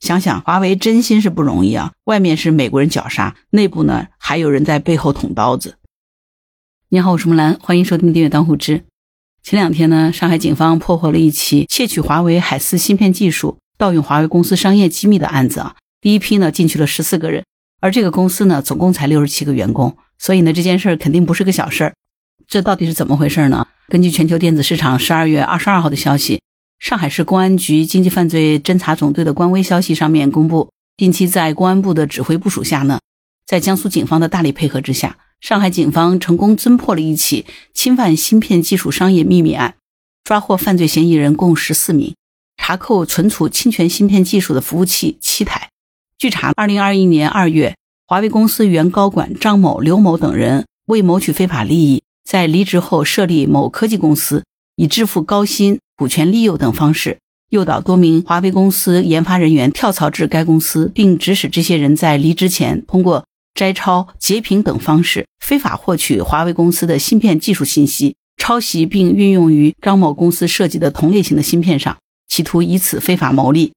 想想华为真心是不容易啊，外面是美国人绞杀，内部呢还有人在背后捅刀子。你好，我是木兰，欢迎收听订阅当户知。前两天呢，上海警方破获了一起窃取华为海思芯片技术、盗用华为公司商业机密的案子啊。第一批呢进去了十四个人，而这个公司呢总共才六十七个员工，所以呢这件事儿肯定不是个小事儿。这到底是怎么回事呢？根据全球电子市场十二月二十二号的消息。上海市公安局经济犯罪侦查总队的官微消息上面公布，近期在公安部的指挥部署下呢，在江苏警方的大力配合之下，上海警方成功侦破了一起侵犯芯片技术商业秘密案，抓获犯罪嫌疑人共十四名，查扣存储侵权芯片技术的服务器七台。据查，二零二一年二月，华为公司原高管张某、刘某等人为谋取非法利益，在离职后设立某科技公司，以支付高薪。股权利诱等方式诱导多名华为公司研发人员跳槽至该公司，并指使这些人在离职前通过摘抄、截屏等方式非法获取华为公司的芯片技术信息，抄袭并运用于张某公司设计的同类型的芯片上，企图以此非法牟利。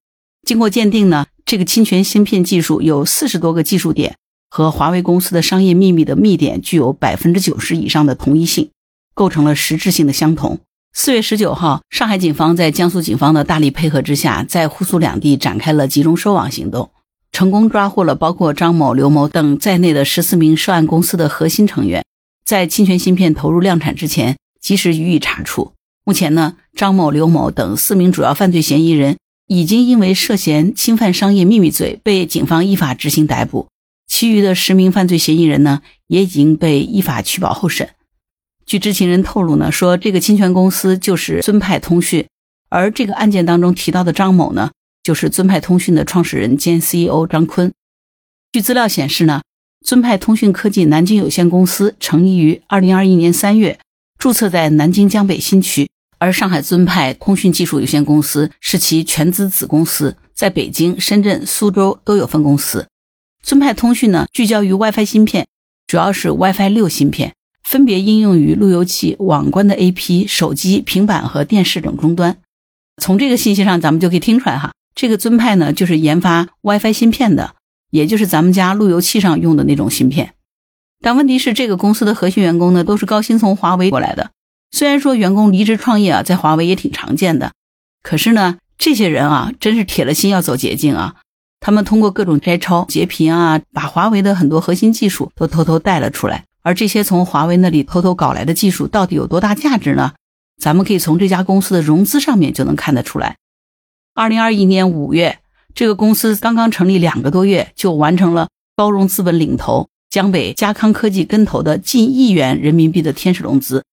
经过鉴定呢，这个侵权芯片技术有四十多个技术点，和华为公司的商业秘密的密点具有百分之九十以上的同一性，构成了实质性的相同。四月十九号，上海警方在江苏警方的大力配合之下，在沪苏两地展开了集中收网行动，成功抓获了包括张某、刘某等在内的十四名涉案公司的核心成员。在侵权芯片投入量产之前，及时予以查处。目前呢，张某、刘某等四名主要犯罪嫌疑人已经因为涉嫌侵犯商业秘密罪被警方依法执行逮捕，其余的十名犯罪嫌疑人呢，也已经被依法取保候审。据知情人透露呢，说这个侵权公司就是尊派通讯，而这个案件当中提到的张某呢，就是尊派通讯的创始人兼 CEO 张坤。据资料显示呢，尊派通讯科技南京有限公司成立于二零二一年三月，注册在南京江北新区，而上海尊派通讯技术有限公司是其全资子公司，在北京、深圳、苏州都有分公司。尊派通讯呢，聚焦于 WiFi 芯片，主要是 WiFi 六芯片。分别应用于路由器、网关的 AP、手机、平板和电视等终端。从这个信息上，咱们就可以听出来哈，这个尊派呢就是研发 WiFi 芯片的，也就是咱们家路由器上用的那种芯片。但问题是，这个公司的核心员工呢都是高薪从华为过来的。虽然说员工离职创业啊，在华为也挺常见的，可是呢，这些人啊，真是铁了心要走捷径啊。他们通过各种摘抄、截屏啊，把华为的很多核心技术都偷偷带了出来。而这些从华为那里偷偷搞来的技术到底有多大价值呢？咱们可以从这家公司的融资上面就能看得出来。二零二一年五月，这个公司刚刚成立两个多月，就完成了高融资本领投江北嘉康科技跟投的近亿元人民币的天使融资。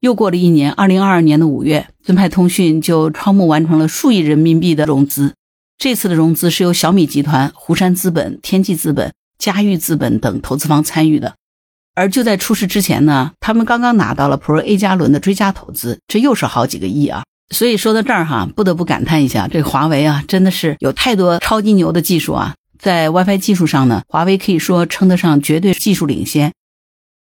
又过了一年，二零二二年的五月，尊派通讯就超募完成了数亿人民币的融资。这次的融资是由小米集团、湖山资本、天际资本、嘉裕资本等投资方参与的。而就在出事之前呢，他们刚刚拿到了 Pro A 加轮的追加投资，这又是好几个亿啊！所以说到这儿哈，不得不感叹一下，这华为啊，真的是有太多超级牛的技术啊！在 WiFi 技术上呢，华为可以说称得上绝对技术领先。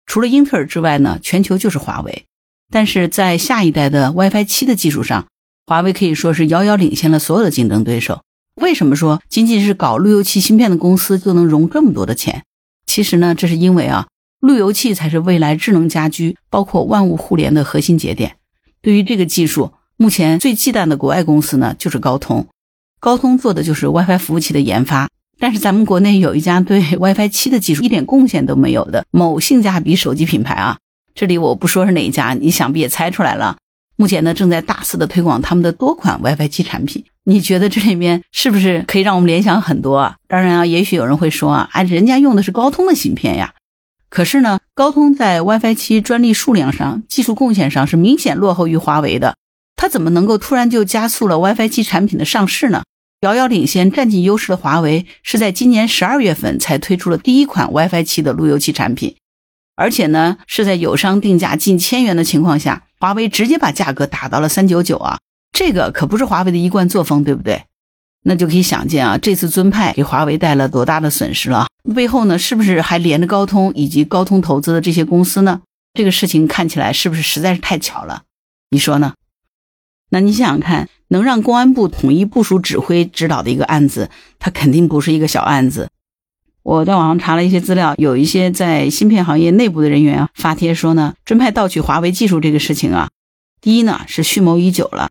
除了英特尔之外呢，全球就是华为。但是在下一代的 WiFi 七的技术上，华为可以说是遥遥领先了所有的竞争对手。为什么说仅仅是搞路由器芯片的公司就能融这么多的钱？其实呢，这是因为啊。路由器才是未来智能家居，包括万物互联的核心节点。对于这个技术，目前最忌惮的国外公司呢，就是高通。高通做的就是 WiFi 服务器的研发，但是咱们国内有一家对 WiFi 七的技术一点贡献都没有的某性价比手机品牌啊，这里我不说是哪一家，你想必也猜出来了。目前呢，正在大肆的推广他们的多款 WiFi 七产品。你觉得这里面是不是可以让我们联想很多啊？当然啊，也许有人会说啊，哎，人家用的是高通的芯片呀。可是呢，高通在 WiFi 七专利数量上、技术贡献上是明显落后于华为的。它怎么能够突然就加速了 WiFi 七产品的上市呢？遥遥领先、占尽优势的华为是在今年十二月份才推出了第一款 WiFi 七的路由器产品，而且呢是在友商定价近千元的情况下，华为直接把价格打到了三九九啊！这个可不是华为的一贯作风，对不对？那就可以想见啊，这次尊派给华为带了多大的损失了？背后呢，是不是还连着高通以及高通投资的这些公司呢？这个事情看起来是不是实在是太巧了？你说呢？那你想想看，能让公安部统一部署、指挥、指导的一个案子，它肯定不是一个小案子。我在网上查了一些资料，有一些在芯片行业内部的人员啊发帖说呢，尊派盗取华为技术这个事情啊，第一呢是蓄谋已久了，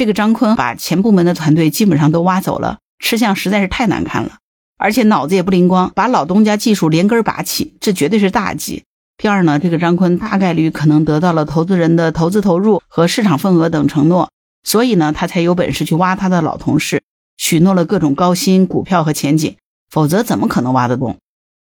这个张坤把前部门的团队基本上都挖走了，吃相实在是太难看了，而且脑子也不灵光，把老东家技术连根拔起，这绝对是大忌。第二呢，这个张坤大概率可能得到了投资人的投资投入和市场份额等承诺。所以呢，他才有本事去挖他的老同事，许诺了各种高薪、股票和前景，否则怎么可能挖得动？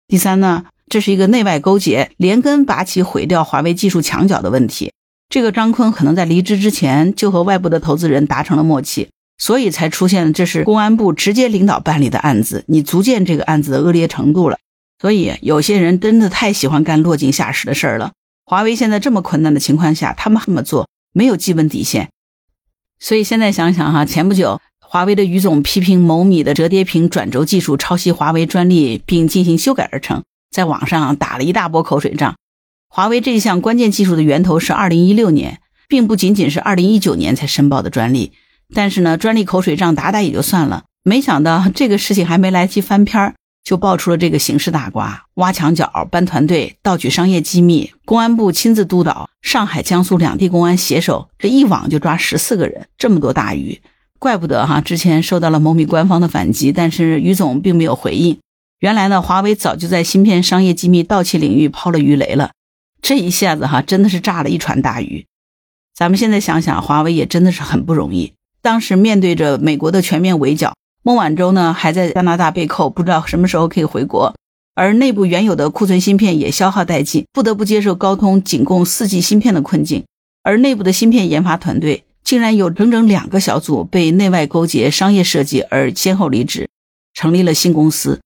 第三呢，这是一个内外勾结、连根拔起、毁掉华为技术墙角的问题。这个张坤可能在离职之前就和外部的投资人达成了默契，所以才出现这是公安部直接领导办理的案子。你足见这个案子的恶劣程度了。所以有些人真的太喜欢干落井下石的事儿了。华为现在这么困难的情况下，他们这么做没有基本底线。所以现在想想哈，前不久华为的于总批评某米的折叠屏转轴技术抄袭华为专利，并进行修改而成，在网上打了一大波口水仗。华为这一项关键技术的源头是二零一六年，并不仅仅是二零一九年才申报的专利。但是呢，专利口水仗打打也就算了，没想到这个事情还没来及翻篇儿。就爆出了这个刑事大瓜，挖墙脚、搬团队、盗取商业机密，公安部亲自督导，上海、江苏两地公安携手，这一网就抓十四个人，这么多大鱼，怪不得哈，之前受到了某米官方的反击，但是于总并没有回应。原来呢，华为早就在芯片商业机密盗窃领域抛了鱼雷了，这一下子哈，真的是炸了一船大鱼。咱们现在想想，华为也真的是很不容易，当时面对着美国的全面围剿。孟晚舟呢还在加拿大被扣，不知道什么时候可以回国。而内部原有的库存芯片也消耗殆尽，不得不接受高通仅供四 G 芯片的困境。而内部的芯片研发团队竟然有整整两个小组被内外勾结、商业设计而先后离职，成立了新公司，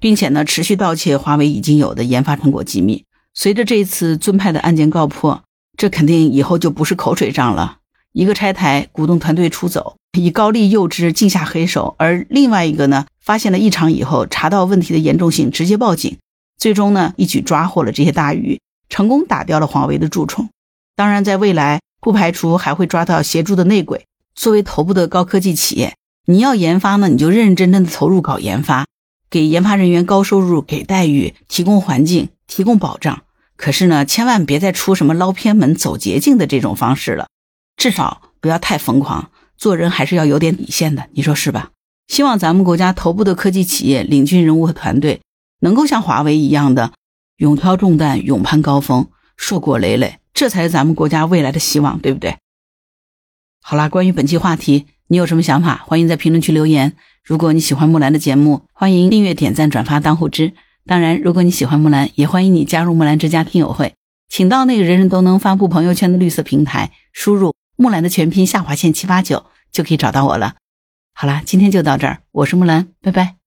并且呢持续盗窃华为已经有的研发成果机密。随着这一次尊派的案件告破，这肯定以后就不是口水仗了。一个拆台，鼓动团队出走，以高利诱之，竞下黑手；而另外一个呢，发现了异常以后，查到问题的严重性，直接报警，最终呢，一举抓获了这些大鱼，成功打掉了华为的蛀虫。当然，在未来不排除还会抓到协助的内鬼。作为头部的高科技企业，你要研发呢，你就认认真真的投入搞研发，给研发人员高收入、给待遇、提供环境、提供保障。可是呢，千万别再出什么捞偏门、走捷径的这种方式了。至少不要太疯狂，做人还是要有点底线的，你说是吧？希望咱们国家头部的科技企业、领军人物和团队，能够像华为一样的勇挑重担、勇攀高峰、硕果累累，这才是咱们国家未来的希望，对不对？好啦，关于本期话题，你有什么想法？欢迎在评论区留言。如果你喜欢木兰的节目，欢迎订阅、点赞、转发当护知。当然，如果你喜欢木兰，也欢迎你加入木兰之家听友会，请到那个人人都能发布朋友圈的绿色平台，输入。木兰的全拼下划线七八九就可以找到我了。好啦，今天就到这儿，我是木兰，拜拜。